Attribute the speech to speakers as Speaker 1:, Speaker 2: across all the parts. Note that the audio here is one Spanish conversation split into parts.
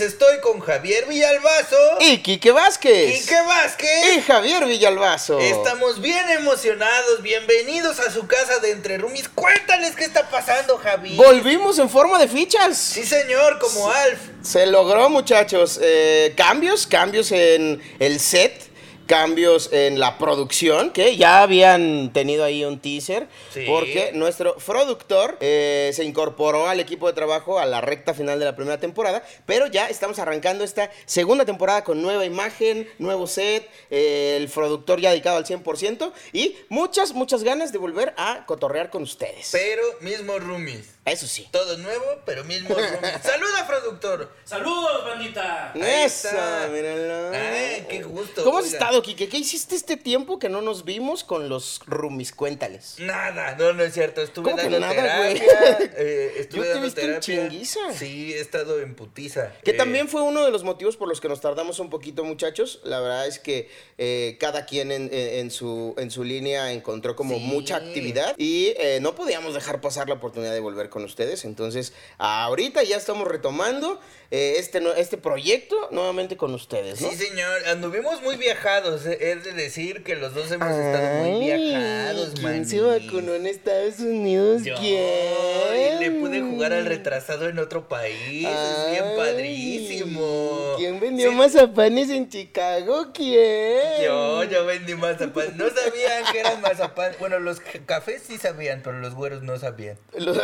Speaker 1: Estoy con Javier Villalbazo.
Speaker 2: Y Quique Vázquez.
Speaker 1: Quique Vázquez.
Speaker 2: Y Javier Villalbazo.
Speaker 1: Estamos bien emocionados. Bienvenidos a su casa de Entre Roomies. Cuéntales qué está pasando, Javier.
Speaker 2: Volvimos en forma de fichas.
Speaker 1: Sí, señor, como Alf.
Speaker 2: Se logró, muchachos. Eh, cambios, cambios en el set cambios en la producción, que ya habían tenido ahí un teaser,
Speaker 1: Sí.
Speaker 2: porque nuestro productor eh, se incorporó al equipo de trabajo a la recta final de la primera temporada, pero ya estamos arrancando esta segunda temporada con nueva imagen, nuevo set, eh, el productor ya dedicado al 100% y muchas, muchas ganas de volver a cotorrear con ustedes.
Speaker 1: Pero mismo Roomies.
Speaker 2: Eso sí.
Speaker 1: Todo nuevo, pero mismo Roomies. Saluda, productor.
Speaker 3: ¡Saludos, bandita!
Speaker 1: Ahí
Speaker 2: Eso,
Speaker 1: está.
Speaker 2: míralo.
Speaker 1: Gusto.
Speaker 2: ¿Cómo has
Speaker 1: oiga.
Speaker 2: estado, Kike? ¿Qué hiciste este tiempo que no nos vimos con los roomies? Cuéntales.
Speaker 1: Nada, no, no es cierto. Estuve
Speaker 2: ¿Cómo que
Speaker 1: dando
Speaker 2: nada,
Speaker 1: terapia. eh, estuve
Speaker 2: Yo te en chinguiza.
Speaker 1: Sí, he estado en putiza.
Speaker 2: Que
Speaker 1: Eh,
Speaker 2: también fue uno de los motivos por los que nos tardamos un poquito, muchachos. La verdad es que eh, cada quien en, en- en su, en su línea encontró como
Speaker 1: Sí.
Speaker 2: mucha actividad y eh, no podíamos dejar pasar la oportunidad de volver con ustedes. Entonces, ahorita ya estamos retomando este, este proyecto nuevamente con ustedes, ¿no?
Speaker 1: Sí, señor, anduvimos muy viajados. Es de decir que los dos hemos estado muy viajados,
Speaker 2: ¿Quién
Speaker 1: maní.
Speaker 2: se vacunó en Estados Unidos?
Speaker 1: Yo,
Speaker 2: ¿Quién?
Speaker 1: y le pude jugar al retrasado en otro país. es bien padrísimo.
Speaker 2: ¿Quién vendió
Speaker 1: Sí,
Speaker 2: mazapanes en Chicago? ¿Quién?
Speaker 1: Yo, yo vendí mazapán. No sabían que eran mazapán. Bueno, los ca- cafés sí sabían, pero los güeros no sabían.
Speaker 2: Los-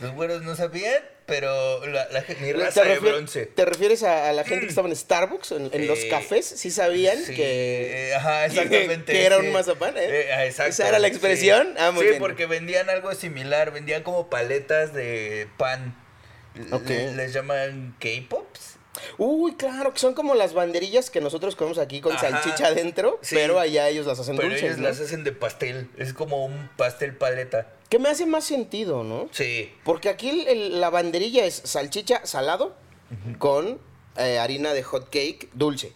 Speaker 1: Los güeros no sabían, pero la, la, mi
Speaker 2: ¿Te,
Speaker 1: raza de bronce.
Speaker 2: te refieres a, a la gente que estaba en Starbucks, en, en los cafés? ¿Sí sabían
Speaker 1: Sí,
Speaker 2: que,
Speaker 1: eh, ajá, exactamente.
Speaker 2: que era
Speaker 1: sí.
Speaker 2: un mazapán? ¿eh?
Speaker 1: Eh, ah, exacto,
Speaker 2: ¿Esa era la
Speaker 1: sí.
Speaker 2: expresión? Ah, muy
Speaker 1: sí,
Speaker 2: bien.
Speaker 1: porque vendían algo similar, vendían como paletas de pan. L-
Speaker 2: Ok.
Speaker 1: le- les llaman K-Pops.
Speaker 2: Uy, claro, que son como las banderillas que nosotros comemos aquí con
Speaker 1: Ajá.
Speaker 2: salchicha adentro,
Speaker 1: Sí.
Speaker 2: pero allá ellos las hacen
Speaker 1: Pero
Speaker 2: dulces,
Speaker 1: ellos
Speaker 2: ¿no?
Speaker 1: las hacen de pastel. Es como un pastel paleta.
Speaker 2: Que me hace más sentido, ¿no?
Speaker 1: Sí.
Speaker 2: Porque aquí el- el- la banderilla es salchicha salado con eh, harina de hot cake dulce.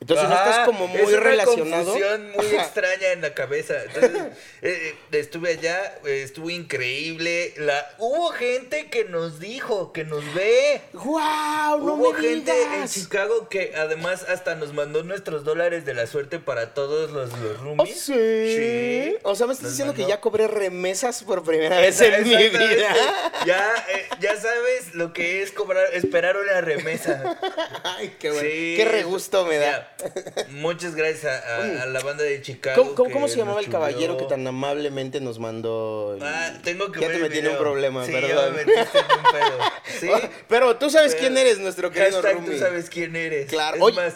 Speaker 2: Entonces no
Speaker 1: Ajá,
Speaker 2: estás como muy
Speaker 1: es una
Speaker 2: relacionado.
Speaker 1: confusión muy
Speaker 2: Ajá.
Speaker 1: extraña en la cabeza. Entonces, eh, eh, estuve allá, eh, estuvo increíble. La, hubo gente que nos dijo, que nos ve.
Speaker 2: ¡Guau! ¡No
Speaker 1: Hubo
Speaker 2: me
Speaker 1: gente en! Chicago que además hasta nos mandó nuestros dólares de la suerte para todos los, los
Speaker 2: ¿Oh,
Speaker 1: roomies.
Speaker 2: sí?
Speaker 1: Sí.
Speaker 2: O sea, me estás
Speaker 1: Nos
Speaker 2: diciendo que ya cobré remesas por primera vez en mi vida.
Speaker 1: Ya, eh, ya sabes lo que es cobrar, esperar una remesa.
Speaker 2: Ay, qué bueno.
Speaker 1: Sí,
Speaker 2: qué regusto me da.
Speaker 1: Ya, Muchas gracias a, a- a la banda de Chicago.
Speaker 2: ¿Cómo, cómo-
Speaker 1: que
Speaker 2: cómo se llamaba el caballero que tan amablemente nos mandó? el-
Speaker 1: Ah, tengo que
Speaker 2: Ya
Speaker 1: ver
Speaker 2: te metí en un problema,
Speaker 1: sí,
Speaker 2: perdón.
Speaker 1: ya me metiste en un pedo. Sí.
Speaker 2: Pero tú sabes
Speaker 1: Pero-
Speaker 2: quién eres, nuestro querido Rumi.
Speaker 1: tú sabes quién eres.
Speaker 2: Claro.
Speaker 1: Es
Speaker 2: Oye.
Speaker 1: más,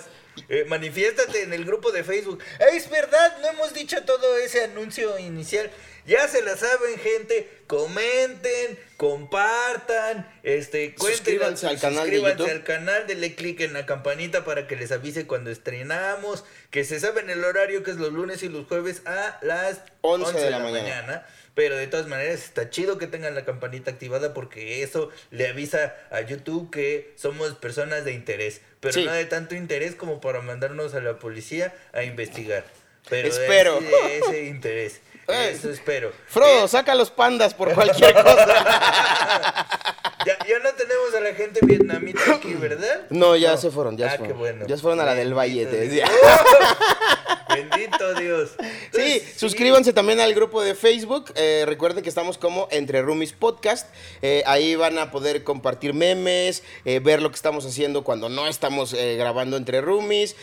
Speaker 1: eh, manifiéstate en el grupo de Facebook. "Ey, Es verdad, no hemos dicho todo ese anuncio inicial. Ya se la saben, gente. Comenten, compartan, este, cuenten,
Speaker 2: Suscríbanse al canal de
Speaker 1: suscríbanse
Speaker 2: YouTube.
Speaker 1: al canal, denle click en la campanita para que les avise cuando estrenamos, que se saben el horario que es los lunes y los jueves a las
Speaker 2: 11 de la mañana.
Speaker 1: pero de todas maneras está chido que tengan la campanita activada porque eso le avisa a YouTube que somos personas de interés. Pero
Speaker 2: Sí.
Speaker 1: no de tanto interés como para mandarnos a la policía a investigar. Pero de
Speaker 2: Espero.
Speaker 1: de ese interés.
Speaker 2: Eh.
Speaker 1: Eso espero.
Speaker 2: Frodo,
Speaker 1: Eh,
Speaker 2: saca los pandas por cualquier cosa.
Speaker 1: ya, ya no tenemos a la gente vietnamita aquí, ¿verdad?
Speaker 2: No, ya se fueron, ya
Speaker 1: ah,
Speaker 2: se
Speaker 1: qué bueno.
Speaker 2: Ya se fueron a la del Valle, te
Speaker 1: Bendito
Speaker 2: decía.
Speaker 1: Dios. ¡Oh! Bendito Dios.
Speaker 2: Sí, suscríbanse también al grupo de Facebook. eh, recuerden que estamos como Entre Roomies Podcast. Eh, ahí van a poder compartir memes, ver lo que estamos haciendo cuando no estamos grabando Entre Roomies.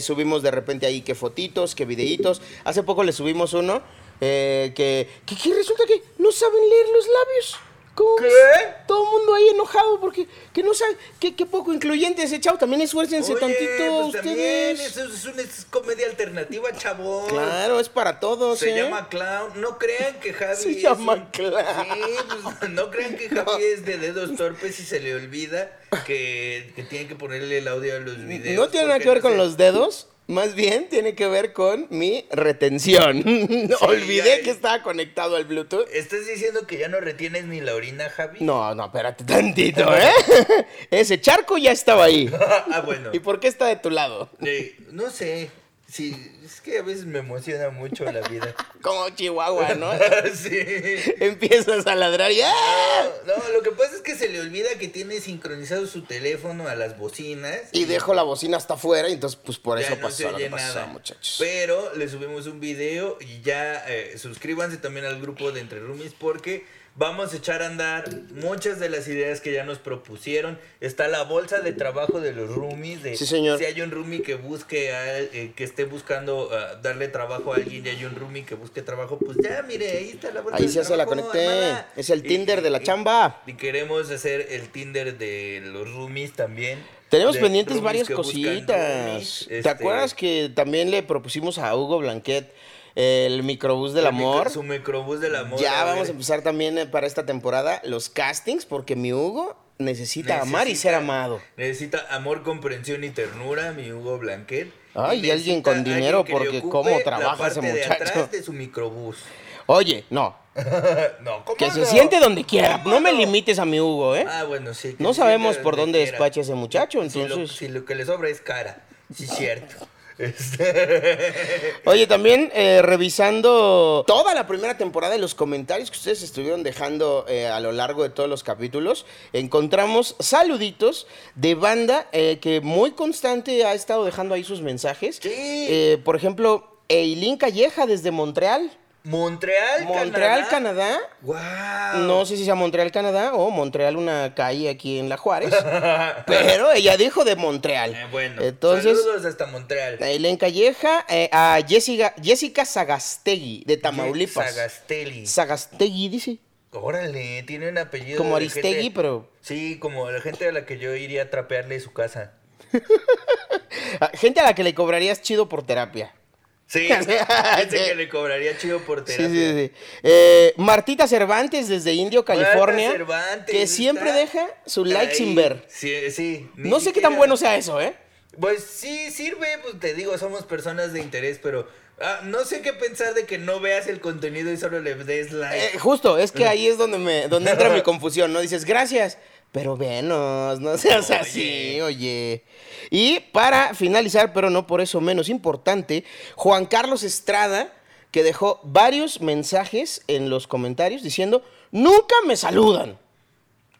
Speaker 2: Subimos de repente ahí que fotitos, que videitos. Hace poco le subimos uno eh, que, que, que resulta que no saben leer los labios. ¿Cómo
Speaker 1: ¿Qué?
Speaker 2: Todo el mundo ahí enojado porque que no saben, que, que poco incluyente ese chavo. También esfuércense
Speaker 1: Oye,
Speaker 2: tantito
Speaker 1: pues
Speaker 2: ustedes.
Speaker 1: eso es una es comedia alternativa, chavos.
Speaker 2: Claro, es para todos.
Speaker 1: Se
Speaker 2: ¿eh?
Speaker 1: llama Clown. No crean que Javi
Speaker 2: Se
Speaker 1: es
Speaker 2: llama
Speaker 1: un-
Speaker 2: Clown.
Speaker 1: Sí, pues, no crean que Javi es de dedos torpes y se le olvida que, que tiene que ponerle el audio a los videos.
Speaker 2: No tiene nada que ver
Speaker 1: no
Speaker 2: con los dedos, más bien tiene que ver con mi retención. Olvidé
Speaker 1: ya-
Speaker 2: que estaba conectado al Bluetooth.
Speaker 1: ¿Estás diciendo que ya no retienes ni la orina, Javi?
Speaker 2: No, no, espérate tantito, ¿eh? Ese charco ya estaba ahí.
Speaker 1: ah, bueno.
Speaker 2: ¿Y por qué está de tu lado?
Speaker 1: Eh, no sé. Sí, es que a veces me emociona mucho la vida.
Speaker 2: Como Chihuahua, ¿no?
Speaker 1: sí.
Speaker 2: Empiezas a ladrar y ¡ah!
Speaker 1: No, no, lo que pasa es que se le olvida que tiene sincronizado su teléfono a las bocinas.
Speaker 2: Y dejo la bocina hasta afuera y entonces pues por eso
Speaker 1: no
Speaker 2: pasó lo que pasó,
Speaker 1: nada.
Speaker 2: muchachos.
Speaker 1: Pero le subimos un video y ya eh, suscríbanse también al grupo de Entre Roomies porque vamos a echar a andar muchas de las ideas que ya nos propusieron. Está la bolsa de trabajo de los roomies. De
Speaker 2: Sí, señor.
Speaker 1: Si hay un roomie que busque, a- eh, que esté buscando ah, darle trabajo a alguien y hay un roomie que busque trabajo, pues ya, mire, ahí está la bolsa
Speaker 2: Ahí
Speaker 1: de
Speaker 2: se hace la
Speaker 1: trabajo
Speaker 2: conecté.
Speaker 1: armada.
Speaker 2: Es el
Speaker 1: Y-
Speaker 2: Tinder de la
Speaker 1: y-
Speaker 2: chamba.
Speaker 1: Y queremos hacer el Tinder de los roomies también.
Speaker 2: Tenemos pendientes varias cositas.
Speaker 1: roomies,
Speaker 2: ¿Te
Speaker 1: este,
Speaker 2: acuerdas que también le propusimos a Hugo Blanquet el microbús del
Speaker 1: el micro-
Speaker 2: amor?
Speaker 1: Su microbús del amor.
Speaker 2: Ya
Speaker 1: a
Speaker 2: vamos a empezar también eh, para esta temporada los castings porque mi Hugo necesita, amar y ser
Speaker 1: Necesita-
Speaker 2: amado.
Speaker 1: Necesita amor, comprensión y ternura, mi Hugo Blanquet.
Speaker 2: Ay, y alguien
Speaker 1: necesita
Speaker 2: con dinero,
Speaker 1: alguien
Speaker 2: porque cómo
Speaker 1: la
Speaker 2: trabaja ese
Speaker 1: parte de
Speaker 2: muchacho.
Speaker 1: atrás de su microbús.
Speaker 2: Oye, no,
Speaker 1: no, ¿cómo
Speaker 2: que se siente donde quiera.
Speaker 1: ¿Cómo
Speaker 2: No me limites a mi Hugo, ¿eh?
Speaker 1: Ah, bueno, sí.
Speaker 2: No sabemos por dónde
Speaker 1: quiera.
Speaker 2: despacha ese muchacho,
Speaker 1: Si lo-
Speaker 2: entonces-
Speaker 1: Si lo, que le sobra es cara. Sí, cierto. Este-
Speaker 2: Oye, también eh, revisando toda la primera temporada y los comentarios que ustedes estuvieron dejando eh, a lo largo de todos los capítulos, encontramos saluditos de banda eh, que muy constante ha estado dejando ahí sus mensajes.
Speaker 1: Sí.
Speaker 2: Por ejemplo, Eileen Calleja desde Montreal.
Speaker 1: Montreal,
Speaker 2: Montreal, Canadá.
Speaker 1: Wow.
Speaker 2: No sé si sea Montreal, Canadá o Montreal, una calle aquí en La Juárez. pero ella dijo de Montreal.
Speaker 1: Eh, bueno,
Speaker 2: Entonces,
Speaker 1: saludos hasta Montreal.
Speaker 2: a Eileen Calleja, eh, a Jessica, Jessica Sagastegui, de Tamaulipas.
Speaker 1: Sagasteli.
Speaker 2: Sagastegui, dice.
Speaker 1: Órale, tiene un apellido.
Speaker 2: Como Aristegui,
Speaker 1: gente-
Speaker 2: pero-
Speaker 1: Sí, como la gente a la que yo iría a trapearle su casa.
Speaker 2: Gente a la que le cobrarías chido por terapia.
Speaker 1: Sí, que le cobraría chido por
Speaker 2: Sí,
Speaker 1: terapia.
Speaker 2: sí, sí. Eh, Martita Cervantes desde Indio, California.
Speaker 1: Cervantes,
Speaker 2: que siempre
Speaker 1: está
Speaker 2: deja su like
Speaker 1: ahí.
Speaker 2: sin ver.
Speaker 1: Sí, sí.
Speaker 2: No sé qué tan bueno sea eso, ¿eh?
Speaker 1: Pues sí, sirve, pues te digo, somos personas de interés, pero ah, no sé qué pensar de que no veas el contenido y solo le des like.
Speaker 2: Eh, justo, es que ahí es donde me donde entra mi confusión, ¿no? Dices, gracias, pero venos, no seas
Speaker 1: Oye.
Speaker 2: así, oye. Y para finalizar, pero no por eso menos importante, Juan Carlos Estrada, que dejó varios mensajes en los comentarios diciendo, nunca me saludan.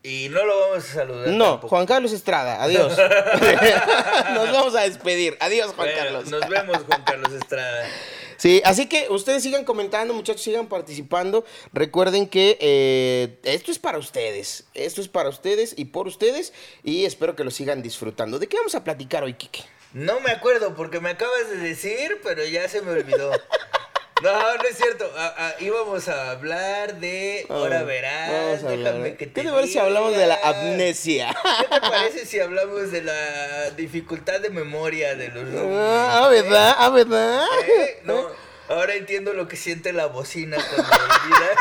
Speaker 1: Y no lo vamos a saludar.
Speaker 2: No,
Speaker 1: tampoco.
Speaker 2: Juan Carlos Estrada, adiós. Nos vamos a despedir. Adiós, Juan
Speaker 1: Bueno,
Speaker 2: Carlos.
Speaker 1: Nos vemos, Juan Carlos Estrada.
Speaker 2: Sí, así que ustedes sigan comentando, muchachos, sigan participando. Recuerden que eh, esto es para ustedes. Esto es para ustedes y por ustedes. Y espero que lo sigan disfrutando. ¿De qué vamos a platicar hoy, Kike?
Speaker 1: No me acuerdo porque me acabas de decir, pero ya se me olvidó. No, no es cierto. Ah, ah, íbamos a hablar de Ahora
Speaker 2: Ah,
Speaker 1: verás. déjame que
Speaker 2: ¿Qué
Speaker 1: te
Speaker 2: te parece si hablamos de la amnesia?
Speaker 1: ¿Qué te parece si hablamos de la dificultad de memoria de los roomies?
Speaker 2: Ah, ¿verdad? Ah, ¿verdad?
Speaker 1: ¿Eh? No, ahora entiendo lo que siente la bocina cuando olvidas.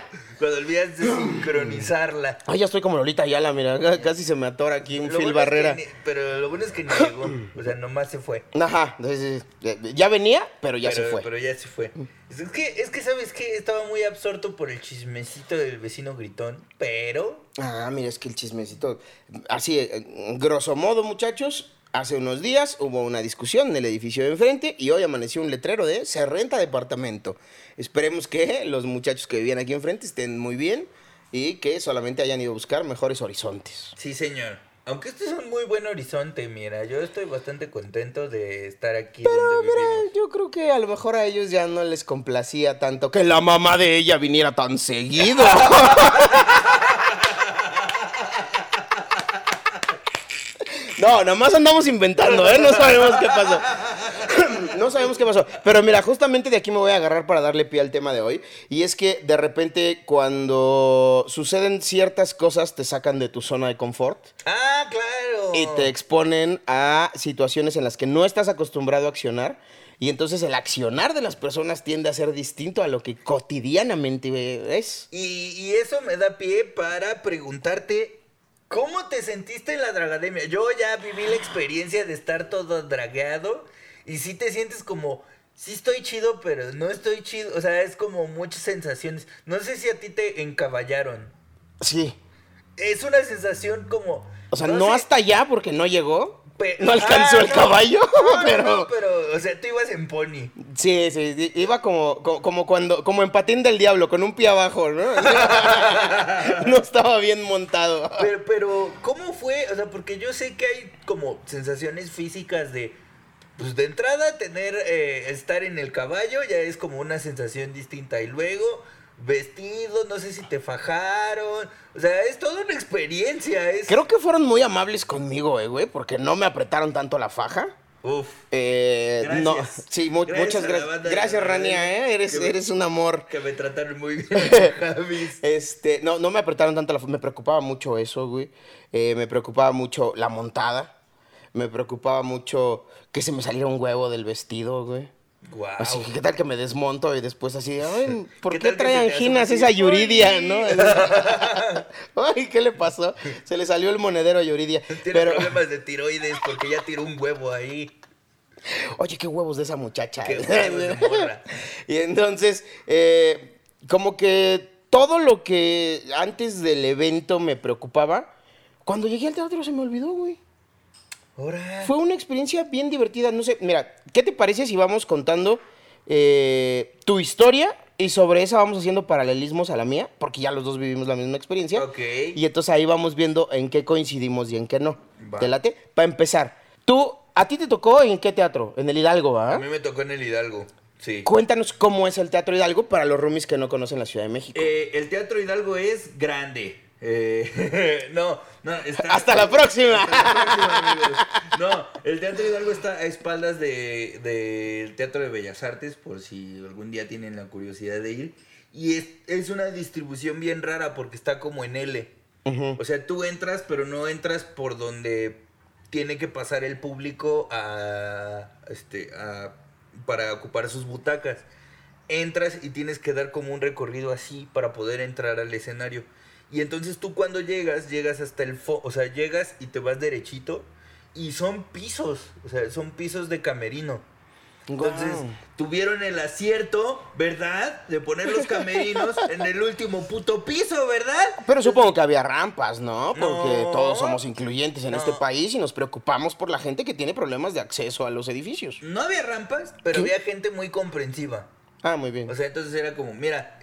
Speaker 1: cuando olvidas de sincronizarla.
Speaker 2: Ay, ya estoy como Lolita Ayala, mira, ca- casi se me atora aquí un
Speaker 1: Lo
Speaker 2: fil
Speaker 1: bueno es que
Speaker 2: barrera.
Speaker 1: ni- pero lo bueno es que ni llegó. O sea, nomás se fue.
Speaker 2: Ajá, entonces, eh, ya venía, pero ya
Speaker 1: pero,
Speaker 2: se fue.
Speaker 1: Pero ya se fue. Es que, es que, ¿sabes qué? Estaba muy absorto por el chismecito del vecino gritón. Pero.
Speaker 2: Ah, mira, es que el chismecito. Así, eh, grosso modo, muchachos. Hace unos días hubo una discusión en el edificio de enfrente y hoy amaneció un letrero de se renta departamento. Esperemos que los muchachos que vivían aquí enfrente estén muy bien y que solamente hayan ido a buscar mejores horizontes.
Speaker 1: Sí, señor. Aunque este es un muy buen horizonte, mira. Yo estoy bastante contento de estar aquí donde
Speaker 2: Mira,
Speaker 1: vivimos.
Speaker 2: yo creo que a lo mejor a ellos ya no les complacía tanto que la mamá de ella viniera tan seguido. No, nomás andamos inventando, ¿eh? No sabemos qué pasó. No sabemos qué pasó. Pero mira, justamente de aquí me voy a agarrar para darle pie al tema de hoy. Y es que de repente cuando suceden ciertas cosas te sacan de tu zona de confort
Speaker 1: Ah, claro.
Speaker 2: y te exponen a situaciones en las que no estás acostumbrado a accionar. Y entonces el accionar de las personas tiende a ser distinto a lo que cotidianamente es.
Speaker 1: Y, y eso me da pie para preguntarte, ¿cómo te sentiste en la dragademia? Yo ya viví la experiencia de estar todo dragueado y sí te sientes como, sí estoy chido, pero no estoy chido. O sea, es como muchas sensaciones. No sé si a ti te encaballaron.
Speaker 2: Sí.
Speaker 1: Es una sensación como
Speaker 2: O sea,
Speaker 1: No
Speaker 2: no,
Speaker 1: sé.
Speaker 2: hasta allá porque no llegó.
Speaker 1: Pe-
Speaker 2: no alcanzó
Speaker 1: Ah,
Speaker 2: el
Speaker 1: no.
Speaker 2: caballo,
Speaker 1: No,
Speaker 2: pero...
Speaker 1: no, pero, o sea, tú ibas en pony.
Speaker 2: Sí, sí, iba como, como, como cuando, como en patín del diablo, con un pie abajo, ¿no? no estaba bien montado.
Speaker 1: Pero, pero, ¿cómo fue? O sea, porque yo sé que hay como sensaciones físicas de, pues de entrada, tener, eh, estar en el caballo ya es como una sensación distinta. Y luego, vestido, no sé si te fajaron. O sea, es toda una experiencia. Es...
Speaker 2: Creo que fueron muy amables conmigo, eh, güey, porque no me apretaron tanto la faja.
Speaker 1: Uf.
Speaker 2: Eh,
Speaker 1: Gracias.
Speaker 2: no, sí, mu-
Speaker 1: Gracias
Speaker 2: muchas gracias. Gracias, Rania, eh, eres,
Speaker 1: me-
Speaker 2: eres un amor.
Speaker 1: Que me trataron muy bien, Javis.
Speaker 2: Este, no, no me apretaron tanto la fa- me preocupaba mucho eso, güey. Eh, me preocupaba mucho la montada. Me preocupaba mucho que se me saliera un huevo del vestido, güey.
Speaker 1: Guau.
Speaker 2: Así que, ¿qué tal que me desmonto y después así, ay, ¿por
Speaker 1: ¿Qué
Speaker 2: qué, trae anginas esa Yuridia, no? ay, ¿qué le pasó? Se le salió el monedero a Yuridia.
Speaker 1: Tiene
Speaker 2: Pero,
Speaker 1: problemas de tiroides porque ya tiró un huevo ahí.
Speaker 2: oye, qué huevos de esa muchacha.
Speaker 1: Qué huevos de morra.
Speaker 2: y entonces, eh, como que todo lo que antes del evento me preocupaba, cuando llegué al teatro se me olvidó, güey.
Speaker 1: Ahora.
Speaker 2: Fue una experiencia bien divertida. No sé, mira, ¿qué te parece si vamos contando eh, tu historia y sobre esa vamos haciendo paralelismos a la mía? Porque ya los dos vivimos la misma experiencia.
Speaker 1: Ok.
Speaker 2: Y entonces ahí vamos viendo en qué coincidimos y en qué no.
Speaker 1: Va.
Speaker 2: ¿Te late? Para empezar, tú, ¿a ti te tocó en qué teatro? En el Hidalgo,
Speaker 1: A
Speaker 2: ¿ah?
Speaker 1: mí me tocó en el Hidalgo. Sí.
Speaker 2: Cuéntanos cómo es el Teatro Hidalgo para los roomies que no conocen la Ciudad de México.
Speaker 1: Eh, el Teatro Hidalgo es grande. Eh, no, no, está.
Speaker 2: Hasta la próxima.
Speaker 1: Hasta la próxima, amigos. No, el Teatro Hidalgo está a espaldas del de, Teatro de Bellas Artes, por si algún día tienen la curiosidad de ir. Y es, es una distribución bien rara porque está como en L. O sea, tú entras, pero no entras por donde tiene que pasar el público a, este, a- para ocupar sus butacas. Entras y tienes que dar como un recorrido así para poder entrar al escenario. Y entonces tú cuando llegas, llegas hasta el fo, o sea, llegas y te vas derechito y son pisos, o sea, son pisos de camerino. Entonces, tuvieron el acierto, ¿verdad? De poner los camerinos en el último puto piso, ¿verdad?
Speaker 2: Pero supongo que había rampas, ¿no? Porque
Speaker 1: No.
Speaker 2: todos somos incluyentes en
Speaker 1: No.
Speaker 2: este país y nos preocupamos por la gente que tiene problemas de acceso a los edificios.
Speaker 1: No había rampas, pero
Speaker 2: ¿Qué?
Speaker 1: había gente muy comprensiva.
Speaker 2: Ah, muy bien.
Speaker 1: O sea, entonces era como, mira,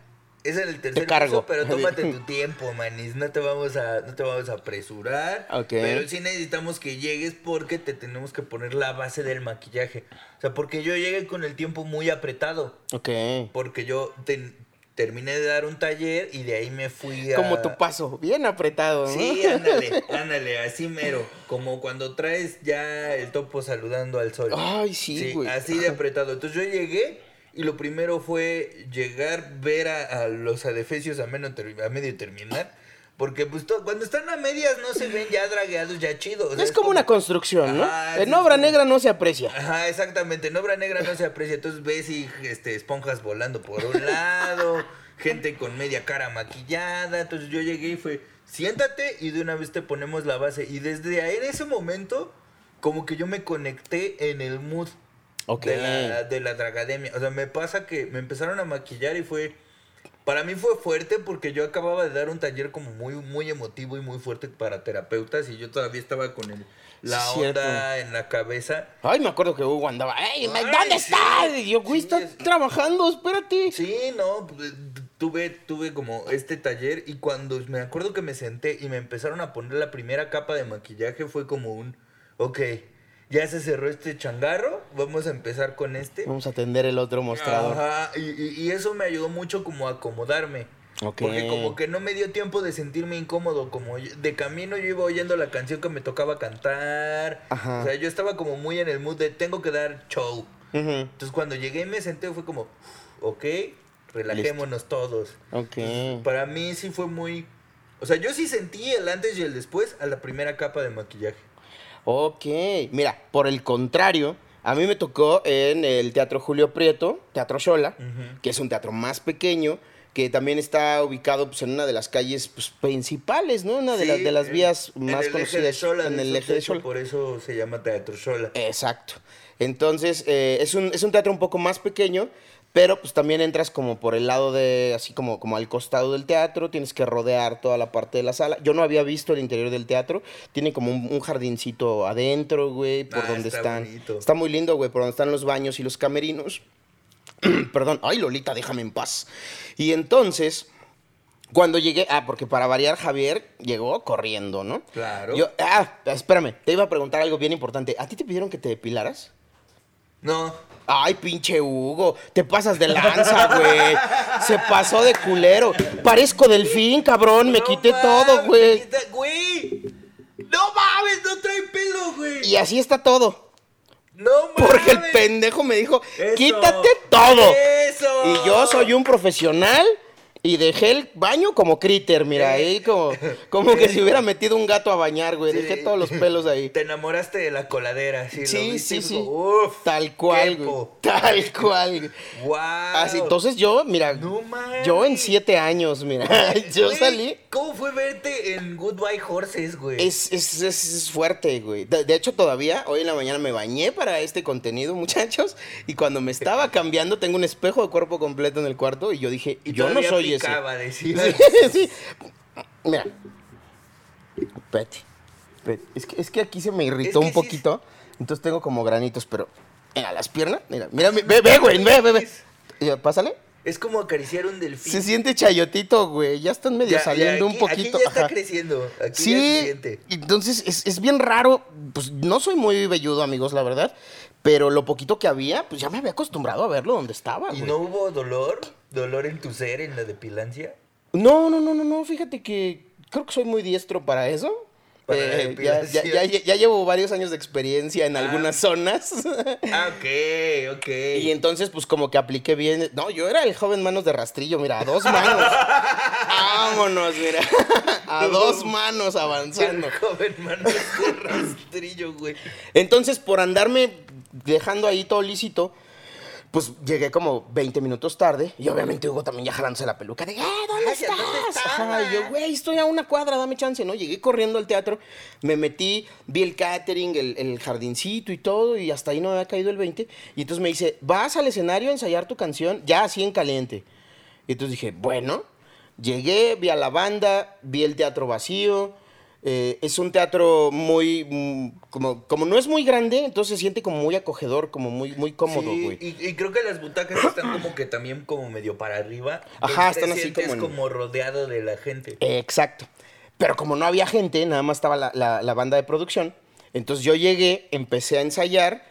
Speaker 1: es el tercer
Speaker 2: cargo.
Speaker 1: pero tómate tu tiempo, manis. No te vamos a, no te vamos a apresurar.
Speaker 2: Ok.
Speaker 1: Pero sí necesitamos que llegues porque te tenemos que poner la base del maquillaje. O sea, porque yo llegué con el tiempo muy apretado.
Speaker 2: ok.
Speaker 1: Porque yo terminé de dar un taller y de ahí me fui a.
Speaker 2: Como tu paso, bien apretado, ¿no?
Speaker 1: Sí, ándale, ándale, así mero. Como cuando traes ya el topo saludando al sol.
Speaker 2: Ay, sí, güey.
Speaker 1: Así de apretado. Entonces yo llegué y lo primero fue llegar, ver a, a los adefesios a, menos a medio terminar. Porque pues to- cuando están a medias no se ven ya dragueados, ya chidos.
Speaker 2: Es como una construcción, ¿no?
Speaker 1: Ajá,
Speaker 2: en obra negra no se aprecia.
Speaker 1: Ajá, exactamente. En obra negra no se aprecia. Entonces ves y este, esponjas volando por un lado, gente con media cara maquillada. Entonces yo llegué y fue, siéntate y de una vez te ponemos la base. Y desde ahí, en ese momento, como que yo me conecté en el mood
Speaker 2: Ok.
Speaker 1: de, la, de la dragademia. O sea, me pasa que me empezaron a maquillar y fue... Para mí fue fuerte porque yo acababa de dar un taller como muy, muy emotivo y muy fuerte para terapeutas y yo todavía estaba con el, la
Speaker 2: Sí, cierto.
Speaker 1: onda en la cabeza.
Speaker 2: Ay, me acuerdo que Hugo andaba, ¡Ey,
Speaker 1: Ay,
Speaker 2: ¿dónde
Speaker 1: sí.
Speaker 2: estás? Y yo, güey,
Speaker 1: Sí,
Speaker 2: está
Speaker 1: es-
Speaker 2: trabajando, espérate.
Speaker 1: Sí, no, pues, tuve, tuve como este taller y cuando me acuerdo que me senté y me empezaron a poner la primera capa de maquillaje fue como un, ok, ya se cerró este changarro, vamos a empezar con este.
Speaker 2: Vamos a atender el otro mostrador.
Speaker 1: Ajá, y, y- y eso me ayudó mucho como a acomodarme.
Speaker 2: Ok.
Speaker 1: Porque como que no me dio tiempo de sentirme incómodo, como de camino yo iba oyendo la canción que me tocaba cantar.
Speaker 2: Ajá.
Speaker 1: O sea, yo estaba como muy en el mood de tengo que dar show.
Speaker 2: Ujú.
Speaker 1: Entonces cuando llegué y me senté fue como, ok, relajémonos todos.
Speaker 2: Ok.
Speaker 1: Para mí sí fue muy... O sea, yo sí sentí el antes y el después a la primera capa de maquillaje.
Speaker 2: Ok. Mira, por el contrario, a mí me tocó en el Teatro Julio Prieto, Teatro Xola,
Speaker 1: Ujú.
Speaker 2: que es un teatro más pequeño, que también está ubicado pues, en una de las calles pues, principales, ¿no? Una de,
Speaker 1: Sí,
Speaker 2: de las vías
Speaker 1: en
Speaker 2: más conocidas
Speaker 1: Xola,
Speaker 2: en el eje de Xola.
Speaker 1: Por eso se llama Teatro Xola.
Speaker 2: Exacto. Entonces, eh, es, un, es un teatro un poco más pequeño, Pero pues también entras como por el lado de, así como, como al costado del teatro, tienes que rodear toda la parte de la sala. Yo no había visto el interior del teatro, tiene como un, un jardincito adentro, güey, por
Speaker 1: Ah,
Speaker 2: donde
Speaker 1: está
Speaker 2: están.
Speaker 1: bonito.
Speaker 2: Está muy lindo, güey, por donde están los baños y los camerinos. Perdón, ay Lolita, déjame en paz. Y entonces, cuando llegué, ah, porque para variar Javier llegó corriendo, ¿no?
Speaker 1: Claro.
Speaker 2: Yo, ah, espérame, te iba a preguntar algo bien importante. ¿A ti te pidieron que te depilaras?
Speaker 1: No.
Speaker 2: Ay, pinche Hugo, te pasas de lanza, güey. Se pasó de culero. Parezco delfín, cabrón, me
Speaker 1: No
Speaker 2: quité
Speaker 1: mames,
Speaker 2: todo, güey.
Speaker 1: Güey. No mames, no trae pelo, güey.
Speaker 2: Y así está todo.
Speaker 1: No mames.
Speaker 2: Porque el pendejo me dijo,
Speaker 1: Eso,
Speaker 2: quítate todo.
Speaker 1: Eso.
Speaker 2: Y yo soy un profesional y dejé el baño como critter, mira, ahí como, como que si hubiera metido un gato a bañar, güey.
Speaker 1: Sí.
Speaker 2: Dejé todos los pelos ahí.
Speaker 1: Te enamoraste de la coladera, sí. lo
Speaker 2: Sí,
Speaker 1: viste
Speaker 2: sí, sí.
Speaker 1: como, Uf.
Speaker 2: Tal cual, güey. Tal cual.
Speaker 1: Wow.
Speaker 2: Así, entonces yo, mira,
Speaker 1: No
Speaker 2: yo en siete años, mira, yo
Speaker 1: Güey,
Speaker 2: salí.
Speaker 1: ¿Cómo fue verte en Goodbye Horses, güey?
Speaker 2: Es, es, es, es fuerte, güey. De, de hecho, todavía, hoy en la mañana me bañé para este contenido, muchachos. Y cuando me estaba cambiando, tengo un espejo de cuerpo completo en el cuarto. Y yo dije,
Speaker 1: Y
Speaker 2: yo no soy ese.
Speaker 1: picaba, decía.
Speaker 2: Sí, sí. Mira. Espérate. Es que, es que aquí se me irritó
Speaker 1: que
Speaker 2: un
Speaker 1: sí
Speaker 2: poquito. Entonces tengo como granitos, pero. Mira, las piernas. Mira, mira, ve, ve, güey, ve, ve, ve. Pásale.
Speaker 1: Es como acariciar un delfín.
Speaker 2: Se siente chayotito, güey. Ya están medio
Speaker 1: Ya- ya
Speaker 2: saliendo un poquito.
Speaker 1: Aquí ya está
Speaker 2: ajá.
Speaker 1: creciendo. Aquí
Speaker 2: Sí, entonces es, es bien raro. Pues no soy muy velludo, amigos, la verdad. Pero lo poquito que había, pues ya me había acostumbrado a verlo donde estaba.
Speaker 1: ¿Y
Speaker 2: güey.
Speaker 1: no hubo dolor? ¿Dolor en tu ser, en la depilancia?
Speaker 2: No, no, no, no, no, fíjate que creo que soy muy diestro para eso.
Speaker 1: Para
Speaker 2: Eh, ya, ya,
Speaker 1: depilación.
Speaker 2: ya, ya llevo varios años de experiencia en algunas zonas.
Speaker 1: Ah, ok, ok.
Speaker 2: y entonces, pues como que apliqué bien. No, yo era el joven manos de rastrillo, mira, a dos manos. Vámonos, mira. A dos manos avanzando.
Speaker 1: El joven manos de rastrillo, güey.
Speaker 2: Entonces, por andarme dejando ahí todo lícito, pues llegué como 20 minutos tarde. Y obviamente Hugo también ya jalándose la peluca de, ¡eh, ¿dónde
Speaker 1: Ay,
Speaker 2: estás?
Speaker 1: ¿dónde
Speaker 2: Ajá, y yo, güey, estoy a una cuadra, dame chance, ¿no? Llegué corriendo al teatro, me metí, vi el catering, el, el jardincito y todo, y hasta ahí no me había caído el 20. Y entonces me dice, ¿vas al escenario a ensayar tu canción? Ya así en caliente. Y entonces dije, bueno, llegué, vi a la banda, vi el teatro vacío. Eh, es un teatro muy, mm, como, como no es muy grande, entonces se siente como muy acogedor, como muy, muy cómodo,
Speaker 1: Sí,
Speaker 2: güey.
Speaker 1: y, y creo que las butacas están como que también como medio para arriba.
Speaker 2: Ajá, están así como en-
Speaker 1: como rodeado de la gente.
Speaker 2: Exacto. Pero como no había gente, nada más estaba la, la- la banda de producción. Entonces yo llegué, empecé a ensayar.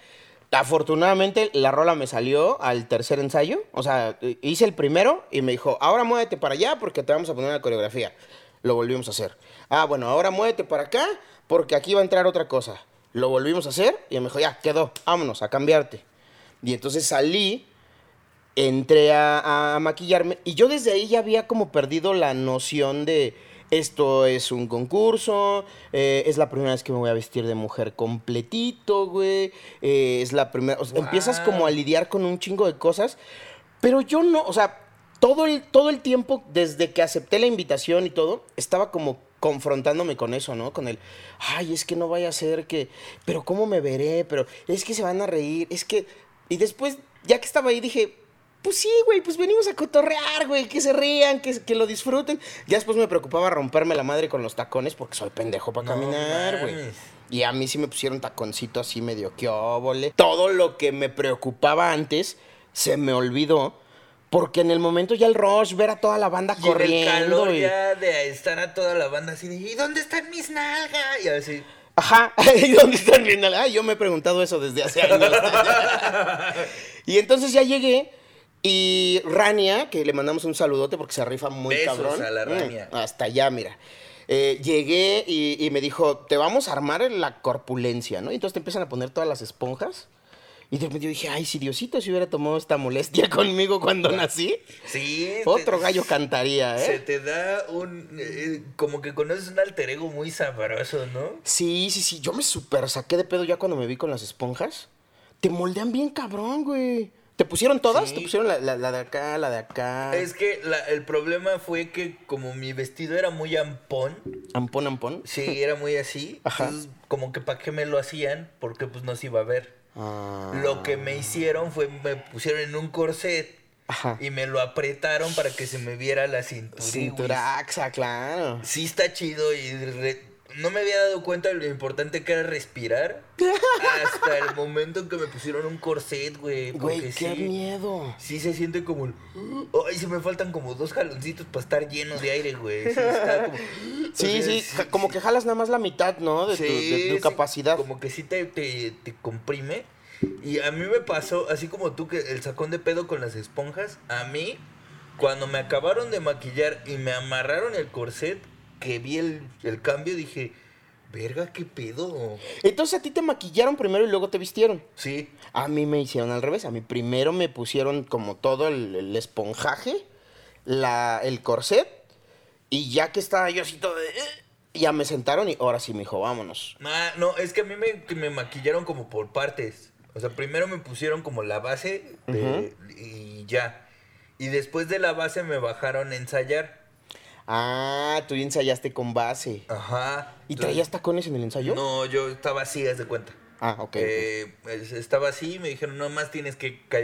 Speaker 2: Afortunadamente la rola me salió al tercer ensayo. O sea, hice el primero y me dijo, ahora muévete para allá porque te vamos a poner una coreografía. Lo volvimos a hacer. Ah, bueno, ahora muévete para acá porque aquí va a entrar otra cosa. Lo volvimos a hacer y me dijo, ya, quedó, vámonos a cambiarte. Y entonces salí entré a, a maquillarme y yo desde ahí ya había como perdido la noción de esto es un concurso, eh, es la primera vez que me voy a vestir de mujer completito, güey, eh, es la primera, o sea, empiezas como a lidiar con un chingo de cosas, pero yo no, o sea, todo el, todo el tiempo desde que acepté la invitación y todo, estaba como confrontándome con eso, ¿no? Con el, ay, es que no vaya a ser que, pero ¿cómo me veré? Pero es que se van a reír, es que... Y después, ya que estaba ahí, dije, pues sí, güey, pues venimos a cotorrear, güey, que se rían, que, que lo disfruten. Ya después me preocupaba romperme la madre con los tacones porque soy pendejo para
Speaker 1: No
Speaker 2: caminar, güey. Y a mí sí me pusieron taconcito así medio que óvole. Todo lo que me preocupaba antes se me olvidó. Porque en el momento ya el rush, ver a toda la banda
Speaker 1: Y en el
Speaker 2: corriendo.
Speaker 1: calor
Speaker 2: y-
Speaker 1: ya de estar a toda la banda así de, ¿y dónde están mis nalgas? Y así.
Speaker 2: Ajá, ¿y dónde están viendo? Ah, yo me he preguntado eso desde hace años. y entonces ya llegué y Rania, que le mandamos un saludote porque se rifa muy
Speaker 1: Besos
Speaker 2: cabrón.
Speaker 1: a la
Speaker 2: Mm,
Speaker 1: Rania.
Speaker 2: hasta allá, mira. Eh, llegué y, y me dijo, te vamos a armar en la corpulencia, ¿no? Y entonces te empiezan a poner todas las esponjas. Y de repente yo dije, ay, si Diosito se hubiera tomado esta molestia conmigo cuando nací,
Speaker 1: Sí. te-
Speaker 2: otro gallo cantaría,
Speaker 1: Se
Speaker 2: ¿eh?
Speaker 1: te da un. eh, como que conoces un alter ego muy sabroso, ¿no?
Speaker 2: Sí, sí, sí. Yo me super saqué de pedo ya cuando me vi con las esponjas. Te moldean bien cabrón, güey. ¿Te pusieron todas?
Speaker 1: Sí.
Speaker 2: ¿Te pusieron la, la- la de acá, la de acá?
Speaker 1: Es que la- el problema fue que como mi vestido era muy ampón,
Speaker 2: Ampón, ampón.
Speaker 1: sí, era muy así,
Speaker 2: Ajá.
Speaker 1: entonces como que para qué me lo hacían, porque pues no se iba a ver.
Speaker 2: Ah.
Speaker 1: Lo que me hicieron fue, me pusieron en un corset
Speaker 2: Ajá.
Speaker 1: y me lo apretaron para que se me viera la cintura.
Speaker 2: Cinturaxa, claro.
Speaker 1: Sí está chido y re- no me había dado cuenta de lo importante que era respirar hasta el momento en que me pusieron un corset, güey.
Speaker 2: Güey, qué
Speaker 1: sí,
Speaker 2: miedo.
Speaker 1: sí se siente como el... Ay, se me faltan como dos jaloncitos para estar lleno de aire, güey. Sí, como...
Speaker 2: Sí,
Speaker 1: o sea,
Speaker 2: sí, ja- como que jalas nada más la mitad, ¿no? De tu, de tu capacidad.
Speaker 1: Como que sí te, te, te comprime. Y a mí me pasó, así como tú, que el sacón de pedo con las esponjas, a mí, cuando me acabaron de maquillar y me amarraron el corset, que vi el, el cambio, dije, verga, qué pedo.
Speaker 2: Entonces a ti te maquillaron primero y luego te vistieron.
Speaker 1: Sí,
Speaker 2: A mí me hicieron al revés. A mí primero me pusieron como todo el, el esponjaje, la, el corset, y ya que estaba yo así todo de... "Eh", Ya me sentaron y ahora sí me dijo, vámonos.
Speaker 1: Ah, no, es que a mí me, me maquillaron como por partes. O sea, primero me pusieron como la base de- y ya. Y después de la base me bajaron a ensayar.
Speaker 2: Ah, tú ensayaste con base.
Speaker 1: Ajá.
Speaker 2: ¿Y
Speaker 1: Entonces-
Speaker 2: traías tacones en el ensayo?
Speaker 1: No, yo estaba así, haz de cuenta.
Speaker 2: Ah, ok.
Speaker 1: Eh, es- estaba así, me dijeron, nomás tienes que ca-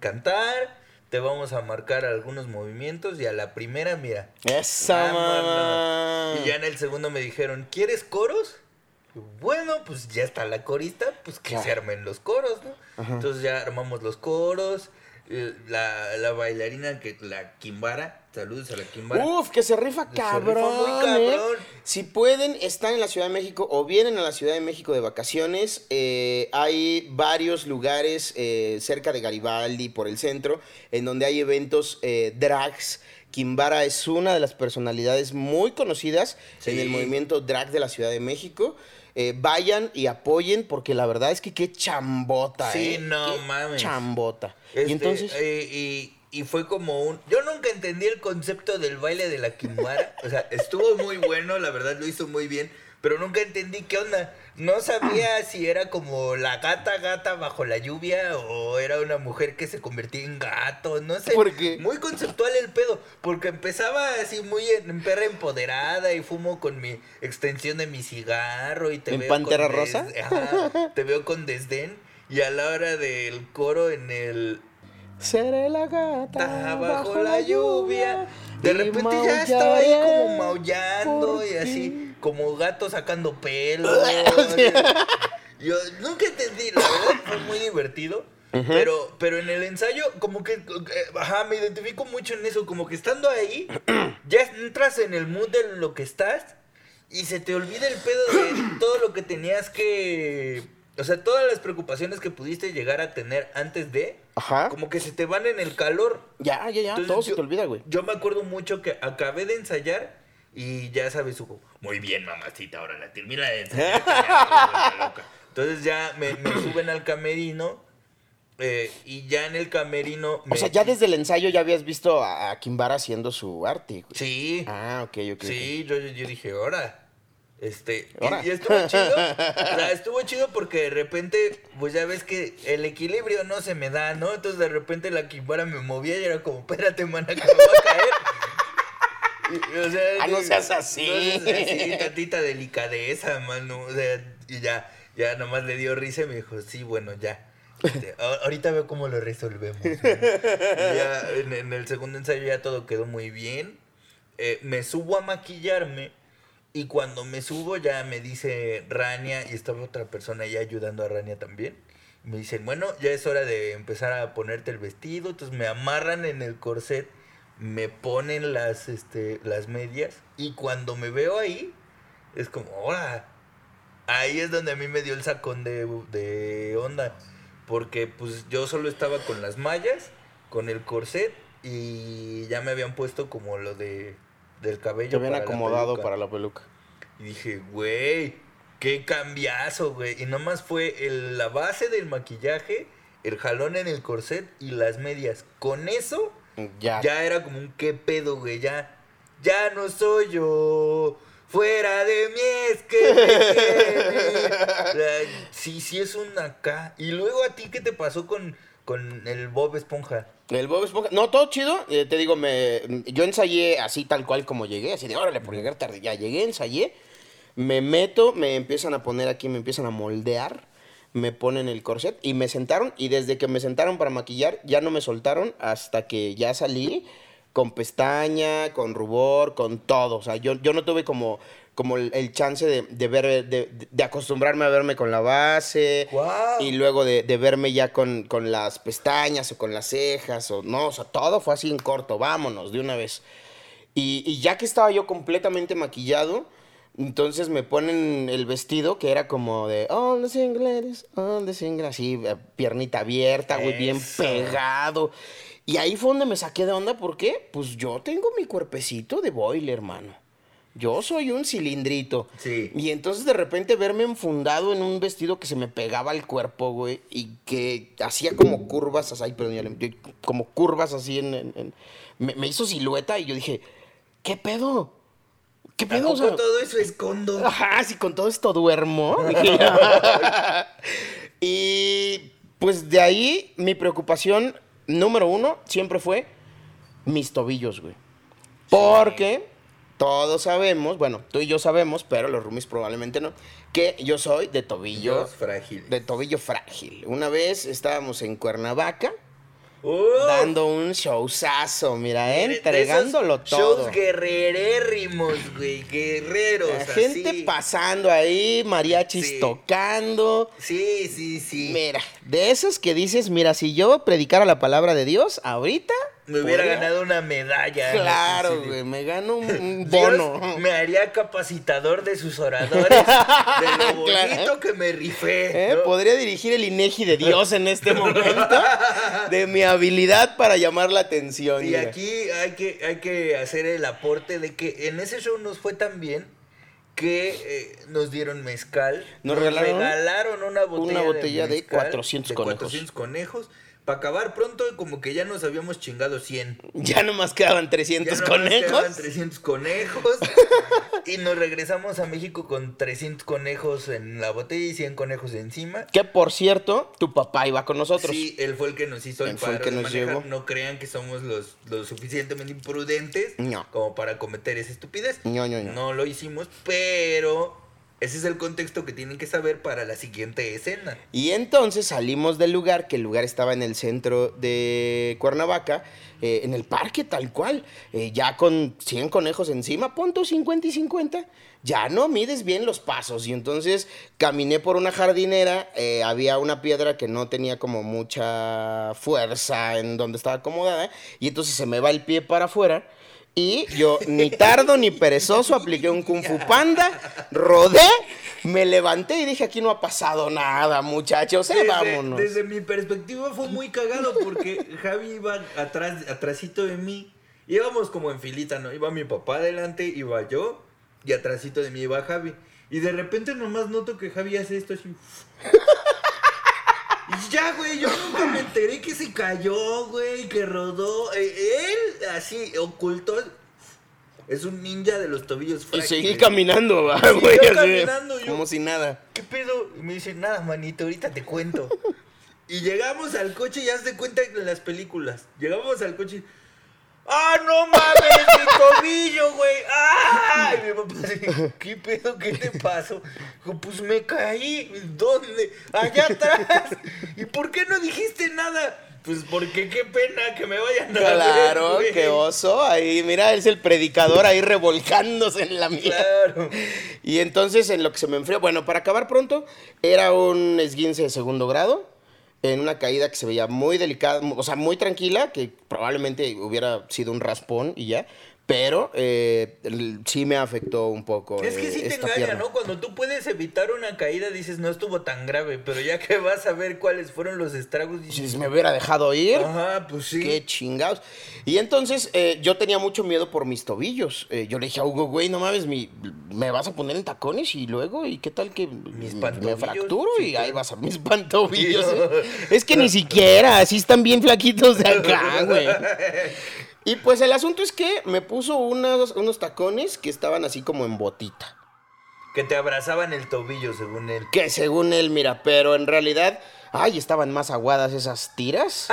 Speaker 1: cantar, te vamos a marcar algunos movimientos y a la primera, mira.
Speaker 2: ¡Esa
Speaker 1: vámonos".
Speaker 2: mamá!
Speaker 1: Y ya en el segundo me dijeron, ¿quieres coros? Bueno, pues ya está la corista, pues que
Speaker 2: Claro.
Speaker 1: se armen los coros, ¿no?
Speaker 2: Ajá.
Speaker 1: Entonces ya armamos los coros, eh, la, la bailarina, que la Kimbara, saludos a la Kimbara.
Speaker 2: Uf, que se rifa
Speaker 1: Se rifa
Speaker 2: cabrón.
Speaker 1: muy
Speaker 2: ¿eh?
Speaker 1: cabrón.
Speaker 2: Si pueden, están en la Ciudad de México o vienen a la Ciudad de México de vacaciones. eh, hay varios lugares eh, cerca de Garibaldi, por el centro, en donde hay eventos drags. Kimbara es una de las personalidades muy conocidas en el movimiento drag de la Ciudad de México. Eh, vayan y apoyen porque la verdad es que qué chambota,
Speaker 1: Sí,
Speaker 2: ¿eh?
Speaker 1: no
Speaker 2: Qué
Speaker 1: mames.
Speaker 2: Chambota.
Speaker 1: Este,
Speaker 2: y entonces...
Speaker 1: eh, y, y fue como un... Yo nunca entendí el concepto del baile de la Kimbara. O sea, estuvo muy bueno, la verdad lo hizo muy bien. Pero nunca entendí qué onda. No sabía si era como la gata gata bajo la lluvia o era una mujer que se convertía en gato. No sé.
Speaker 2: ¿Por qué?
Speaker 1: Muy conceptual el pedo. Porque empezaba así muy en, en perra empoderada y fumo con mi extensión de mi cigarro y te
Speaker 2: ¿En
Speaker 1: veo
Speaker 2: Pantera
Speaker 1: con
Speaker 2: Rosa?
Speaker 1: des- Ajá, te veo con desdén. Y a la hora del coro en el
Speaker 2: Seré la gata
Speaker 1: Está bajo la lluvia. De repente ya estaba ahí como maullando y así, como gato sacando pelo. Yo nunca entendí, la verdad fue muy divertido. Pero, pero en el ensayo, como que, eh, ajá, me identifico mucho en eso, como que estando ahí, ya entras en el mood de lo que estás y se te olvida el pedo de todo lo que tenías que, o sea, todas las preocupaciones que pudiste llegar a tener antes de,
Speaker 2: Ajá.
Speaker 1: como que se te van en el calor.
Speaker 2: Ya, ya, ya.
Speaker 1: Entonces,
Speaker 2: todo se te olvida, güey.
Speaker 1: Yo me acuerdo mucho que acabé de ensayar y ya sabes, su muy bien, mamacita, ahora la termina de ensayar. loca". Entonces ya me, me suben al camerino eh, y ya en el camerino...
Speaker 2: O sea, ya desde el ensayo ya habías visto a, Kimbara haciendo su arte. güey.
Speaker 1: Sí,
Speaker 2: Ah, ok, ok.
Speaker 1: sí, yo, yo dije, ahora... Este, y- estuvo chido, o sea, estuvo chido porque de repente, pues ya ves que el equilibrio no se me da, ¿no? Entonces de repente la quimbara me movía y era como, espérate, mana, que me va a caer. Y- o sea,
Speaker 2: Ah, no seas así.
Speaker 1: No seas así, tantita delicadeza, mano. O sea, y ya, ya nomás le dio risa y me dijo, sí, bueno, ya. Este, ahorita veo cómo lo resolvemos. ¿no? Y ya en, en el segundo ensayo ya todo quedó muy bien. Eh, me subo a maquillarme y cuando me subo ya me dice Rania y estaba otra persona ya ayudando a Rania también. Me dicen, bueno, ya es hora de empezar a ponerte el vestido. Entonces me amarran en el corset, me ponen las, este, las medias y cuando me veo ahí, es como, ahora, ahí es donde a mí me dio el sacón de, de onda. Porque pues yo solo estaba con las mallas, con el corset y ya me habían puesto como lo de del cabello.
Speaker 2: Te habían
Speaker 1: la
Speaker 2: acomodado para la peluca.
Speaker 1: Y dije, güey, qué cambiazo, güey. Y nomás fue el- la base del maquillaje, el jalón en el corset y las medias. Con eso,
Speaker 2: Ya.
Speaker 1: ya era como un qué pedo, güey. Ya, ya no soy yo. Fuera de mí es que Sí, sí es un acá. Y luego a ti, ¿qué te pasó con, con el Bob Esponja?
Speaker 2: El Bob Esponja. No, todo chido. eh, te digo, me, yo ensayé así tal cual como llegué. Así de, órale, por llegar tarde. Ya llegué, ensayé. Me meto, me empiezan a poner aquí, me empiezan a moldear. me ponen el corset y me sentaron y desde que me sentaron para maquillar ya no me soltaron hasta que ya salí con pestaña, con rubor, con todo. O sea, yo, yo no tuve como, como el, el chance de, de ver, de, de acostumbrarme a verme con la base
Speaker 1: Guau.
Speaker 2: y luego de, de verme ya con, con las pestañas o con las cejas o no, o sea, todo fue así en corto, vámonos de una vez. Y, y ya que estaba yo completamente maquillado, entonces me ponen el vestido que era como de all the single ladies, all the single, así, eh, piernita abierta, güey, bien pegado. Y ahí fue donde me saqué de onda, ¿por qué? Pues yo tengo mi cuerpecito de boiler, hermano. Yo soy un cilindrito.
Speaker 1: Sí.
Speaker 2: Y entonces de repente verme enfundado en un vestido que se me pegaba al cuerpo, güey, y que hacía como curvas, ay, perdón, como curvas así en... en- en- me, me hizo silueta y yo dije, ¿qué pedo? ¿Qué
Speaker 1: ¿A
Speaker 2: pedo? O sea,
Speaker 1: todo eso escondo?
Speaker 2: Ajá, si con todo esto duermo. Y pues de ahí mi preocupación número uno siempre fue mis tobillos, güey. Porque todos sabemos, bueno, tú y yo sabemos, pero los roomies probablemente no, que yo soy de tobillo,
Speaker 1: Dios frágil.
Speaker 2: de tobillo frágil. Una vez estábamos en Cuernavaca
Speaker 1: Uh,
Speaker 2: dando un showzazo, mira,
Speaker 1: de- de
Speaker 2: entregándolo
Speaker 1: esos
Speaker 2: todo.
Speaker 1: Shows guerrerérrimos, güey. Guerreros.
Speaker 2: La gente
Speaker 1: así.
Speaker 2: pasando ahí, mariachis
Speaker 1: Sí.
Speaker 2: tocando.
Speaker 1: Sí, sí, sí.
Speaker 2: Mira, de esos que dices, mira, si yo predicara la palabra de Dios ahorita.
Speaker 1: Me hubiera
Speaker 2: podría-
Speaker 1: ganado una medalla.
Speaker 2: Claro, güey, me gano un,
Speaker 1: Dios
Speaker 2: bono.
Speaker 1: me haría capacitador de sus oradores. de lo bonito
Speaker 2: Claro.
Speaker 1: que me rifé.
Speaker 2: ¿Eh?
Speaker 1: ¿no?
Speaker 2: Podría dirigir el INEGI de Dios en este momento. De mi habilidad para llamar la atención.
Speaker 1: Y aquí hay que, hay que hacer el aporte de que en ese show nos fue tan bien que eh, nos dieron mezcal.
Speaker 2: ¿Nos regalaron?
Speaker 1: regalaron una botella,
Speaker 2: Una botella de
Speaker 1: mezcal
Speaker 2: 400
Speaker 1: de
Speaker 2: conejos.
Speaker 1: 400 conejos. Para acabar pronto, como que ya nos habíamos chingado 100.
Speaker 2: Ya nomás quedaban
Speaker 1: Ya
Speaker 2: 300
Speaker 1: nomás
Speaker 2: conejos.
Speaker 1: quedaban 300 conejos. y nos regresamos a México con 300 conejos en la botella y 100 conejos encima.
Speaker 2: Que por cierto, tu papá iba con nosotros.
Speaker 1: Sí, él fue el que nos hizo el
Speaker 2: fue el que
Speaker 1: de
Speaker 2: nos llevó.
Speaker 1: No crean que somos los, los suficientemente imprudentes
Speaker 2: No.
Speaker 1: como para cometer esa estupidez.
Speaker 2: No, no, no.
Speaker 1: No lo hicimos, pero ese es el contexto que tienen que saber para la siguiente escena.
Speaker 2: Y entonces salimos del lugar, que el lugar estaba en el centro de Cuernavaca, eh, en el parque tal cual, eh, ya con 100 conejos encima, punto 50 y 50, ya no mides bien los pasos. Y entonces caminé por una jardinera, eh, había una piedra que no tenía como mucha fuerza en donde estaba acomodada, y entonces se me va el pie para afuera. Y yo, ni tardo ni perezoso, apliqué un Kung Fu Panda, rodé, me levanté y dije, aquí no ha pasado nada, muchachos, eh,
Speaker 1: Desde,
Speaker 2: vámonos.
Speaker 1: desde mi perspectiva fue muy cagado porque Javi iba atrás, atrásito de mí. Íbamos como en filita, ¿no? Iba mi papá adelante, iba yo y atrásito de mí iba Javi. Y de repente nomás noto que Javi hace esto así. Ya, güey, yo nunca me enteré que se cayó, güey, que rodó. Eh, él, así, ocultó. Es un ninja de los tobillos
Speaker 2: Y seguí caminando, va, güey,
Speaker 1: caminando, yo-
Speaker 2: como si nada.
Speaker 1: ¿Qué pedo? Y me dice, nada, manito, ahorita te cuento. y llegamos al coche y haz de cuenta que en las películas. Llegamos al coche y, ¡Ah, no mames, mi tobillo, güey! ¡Ah! Y mi papá así, ¿qué pedo? ¿Qué te pasó? Dijo, pues me caí. ¿Dónde? Allá atrás. ¿Y por qué no dijiste nada? Pues porque qué pena que me vayan a
Speaker 2: Claro, qué oso. Ahí, mira, es el predicador ahí revolcándose en la mía.
Speaker 1: Claro.
Speaker 2: Y entonces en lo que se me enfrió, bueno, para acabar pronto, era un esguince de segundo grado, en una caída que se veía muy delicada, o sea, muy tranquila, que probablemente hubiera sido un raspón y ya, pero eh, sí me afectó un poco.
Speaker 1: Es que
Speaker 2: eh,
Speaker 1: sí te engaña,
Speaker 2: pierna.
Speaker 1: ¿no? Cuando tú puedes evitar una caída dices no estuvo tan grave, pero ya que vas a ver cuáles fueron los estragos dices,
Speaker 2: Si me hubiera dejado ir,
Speaker 1: ajá, pues sí.
Speaker 2: Qué chingados. Y entonces eh, yo tenía mucho miedo por mis tobillos. Yo le dije a Hugo, güey, no mames, mi- me vas a poner en tacones y luego, ¿y qué tal que me fracturo?
Speaker 1: Sí,
Speaker 2: y ahí vas a mis pantobillos. Es que ni siquiera, así están bien flaquitos de acá, güey. Y pues el asunto es que me puso unos, unos tacones que estaban así como en botita.
Speaker 1: Que te abrazaban el tobillo, según él.
Speaker 2: Que según él, mira, pero en realidad, ay, estaban más aguadas esas tiras.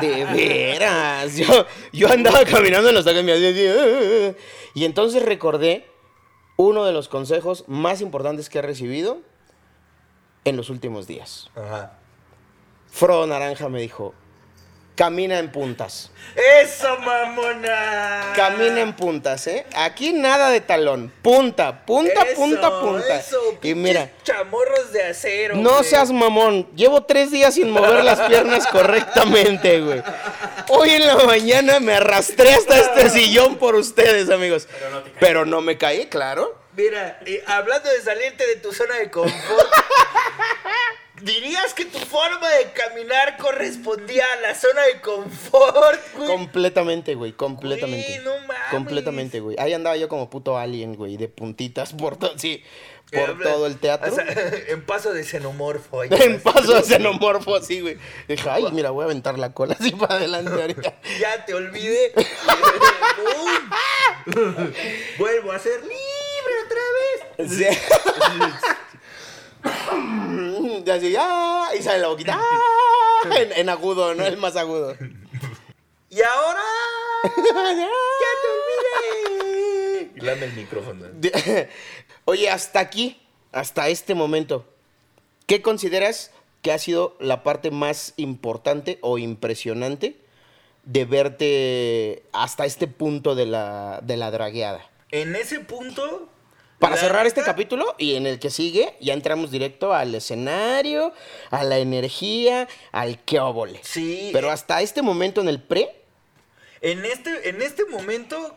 Speaker 2: De veras. Yo, yo andaba caminando en los tacones y me hacía así, "Ah". Y entonces recordé uno de los consejos más importantes que he recibido. en los últimos días.
Speaker 1: Ajá.
Speaker 2: Frodo Naranja me dijo, camina en puntas.
Speaker 1: ¡Eso, mamona!
Speaker 2: Camina en puntas, ¿eh? Aquí nada de talón. Punta, punta,
Speaker 1: Eso,
Speaker 2: punta, punta.
Speaker 1: Eso,
Speaker 2: y mira,
Speaker 1: Chamorros de acero.
Speaker 2: no
Speaker 1: güey.
Speaker 2: seas mamón. Llevo tres días sin mover las piernas correctamente, güey. Hoy en la mañana me arrastré hasta este sillón por ustedes, amigos.
Speaker 3: Pero no te.
Speaker 2: Pero no me caí, claro.
Speaker 1: Mira, y hablando de salirte de tu zona de confort, ¿dirías que tu forma de caminar correspondía a la zona de confort, güey?
Speaker 2: Completamente, güey, completamente.
Speaker 1: Güey, no mames.
Speaker 2: Completamente, güey. Ahí andaba yo como puto alien, güey, de puntitas por todo, sí, por todo el teatro.
Speaker 1: o sea, en paso de xenomorfo.
Speaker 2: En paso de xenomorfo, así, güey. Dije, ay, mira, voy a aventar la cola así para adelante ahorita.
Speaker 1: Ya te olvidé. ¡Pum! Vuelvo a ser libre otra vez.
Speaker 2: Sí. Y así, ¡ah! Y sale la boquita, ¡ah! En, en agudo, ¿no? El más agudo.
Speaker 1: Y ahora.
Speaker 2: ¡Ya
Speaker 1: te olvidé! Lame el micrófono.
Speaker 2: Oye, hasta aquí, hasta este momento, ¿qué consideras que ha sido la parte más importante o impresionante de verte hasta este punto de la, de la dragueada?
Speaker 1: En ese punto.
Speaker 2: Para cerrar este capítulo y en el que sigue, ya entramos directo al escenario, a la energía, al qué óvole.
Speaker 1: Sí.
Speaker 2: Pero hasta este momento en el pre,
Speaker 1: En este, en este momento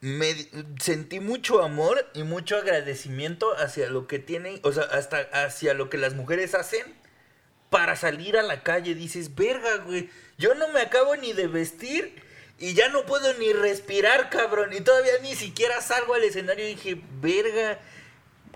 Speaker 1: me sentí mucho amor y mucho agradecimiento hacia lo que tienen, o sea, hasta hacia lo que las mujeres hacen para salir a la calle. Dices, verga, güey, yo no me acabo ni de vestir y ya no puedo ni respirar, cabrón. Y todavía ni siquiera salgo al escenario y dije, verga.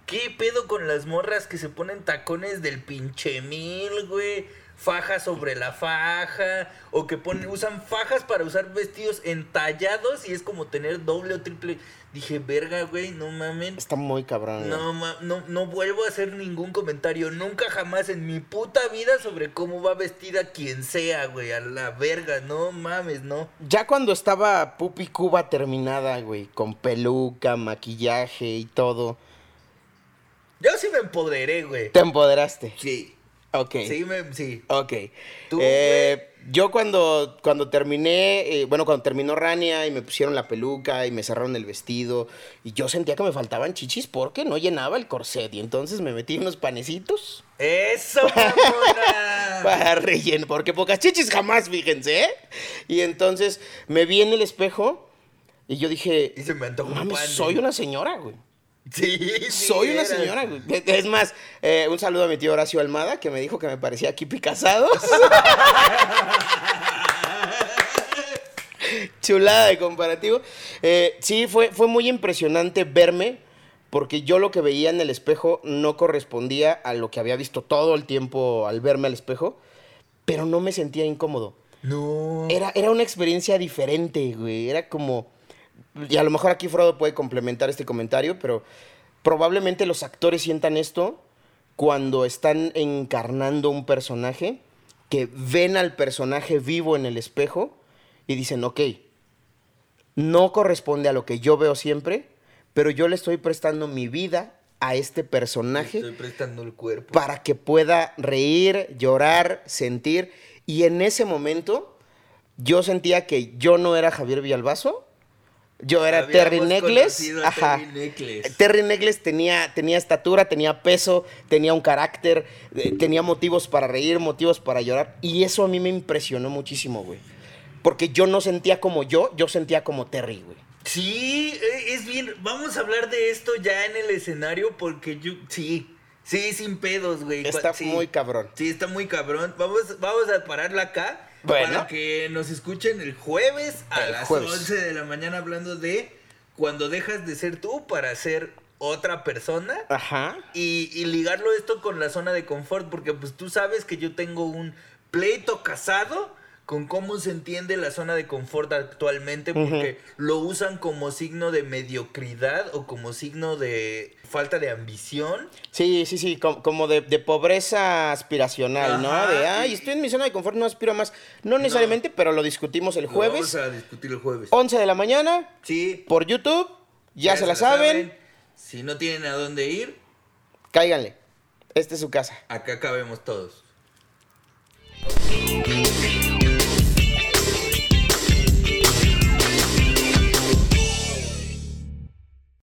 Speaker 1: ¿Qué pedo con las morras que se ponen tacones del pinche mil, güey? Faja sobre la faja. O que ponen, usan fajas para usar vestidos entallados y es como tener doble o triple. Dije, verga, güey, no mamen.
Speaker 2: está muy cabrón. güey.
Speaker 1: No, ma- no, no vuelvo a hacer ningún comentario nunca jamás en mi puta vida sobre cómo va vestida quien sea, güey. A la verga, no mames, no.
Speaker 2: Ya cuando estaba Pupi Cuba terminada, güey, con peluca, maquillaje y todo,
Speaker 1: Yo sí me empoderé, güey.
Speaker 2: te empoderaste.
Speaker 1: Sí.
Speaker 2: Ok.
Speaker 1: Sí, me, sí.
Speaker 2: Ok.
Speaker 1: Tú,
Speaker 2: Eh, yo cuando, cuando terminé, eh, bueno, cuando terminó Rania y me pusieron la peluca y me cerraron el vestido, y yo sentía que me faltaban chichis porque no llenaba el corset. Y entonces me metí unos panecitos
Speaker 1: ¡Eso,
Speaker 2: para rellenar, porque pocas chichis jamás, fíjense, ¿eh? Y entonces me vi en el espejo y yo dije,
Speaker 1: Y se me antojó un pan,
Speaker 2: soy
Speaker 1: güey".
Speaker 2: una señora, güey.
Speaker 1: Sí, sí
Speaker 2: Soy una señora. Es más, eh, un saludo a mi tío Horacio Almada, que me dijo que me parecía Kipi Casados. Chulada de comparativo. Eh, sí, fue, fue muy impresionante verme, porque yo lo que veía en el espejo no correspondía a lo que había visto todo el tiempo al verme al espejo, pero no me sentía incómodo.
Speaker 1: No.
Speaker 2: Era, era una experiencia diferente, güey. Era como. Y a lo mejor aquí Frodo puede complementar este comentario, pero probablemente los actores sientan esto cuando están encarnando un personaje, que ven al personaje vivo en el espejo y dicen, ok, no corresponde a lo que yo veo siempre, pero yo le estoy prestando mi vida a este personaje
Speaker 1: Estoy prestando el cuerpo.
Speaker 2: para que pueda reír, llorar, sentir. Y en ese momento yo sentía que yo no era Javier Villalbazo, yo era Terry
Speaker 1: a
Speaker 2: Ajá.
Speaker 1: Terry Negles.
Speaker 2: Terry Negles tenía, tenía estatura, tenía peso, tenía un carácter, eh, tenía motivos para reír, motivos para llorar. Y eso a mí me impresionó muchísimo, güey. Porque yo no sentía como yo, yo sentía como Terry, güey.
Speaker 1: Sí, eh, es bien. Vamos a hablar de esto ya en el escenario porque yo. Sí, sí, sin pedos, güey.
Speaker 2: Está
Speaker 1: Sí.
Speaker 2: muy cabrón.
Speaker 1: Sí, está muy cabrón. Vamos, vamos a pararla acá.
Speaker 2: Bueno.
Speaker 1: Para que nos escuchen el jueves a
Speaker 2: El
Speaker 1: las
Speaker 2: jueves.
Speaker 1: 11 de la mañana hablando de cuando dejas de ser tú para ser otra persona.
Speaker 2: Ajá.
Speaker 1: Y, y ligarlo esto con la zona de confort, porque pues tú sabes que yo tengo un pleito casado con cómo se entiende la zona de confort actualmente, porque lo usan como signo de mediocridad o como signo de falta de ambición.
Speaker 2: Sí, sí, sí, com- como de, de pobreza aspiracional, ¿no? De, ay, estoy en mi zona de confort, no aspiro más. No necesariamente, pero lo discutimos el
Speaker 1: Lo
Speaker 2: jueves,
Speaker 1: Vamos a discutir el jueves.
Speaker 2: 11 de la mañana,
Speaker 1: Sí.
Speaker 2: por YouTube, ya, se la saben,
Speaker 1: Si no tienen a dónde ir,
Speaker 2: cáiganle. Esta es su casa.
Speaker 1: Acá cabemos todos.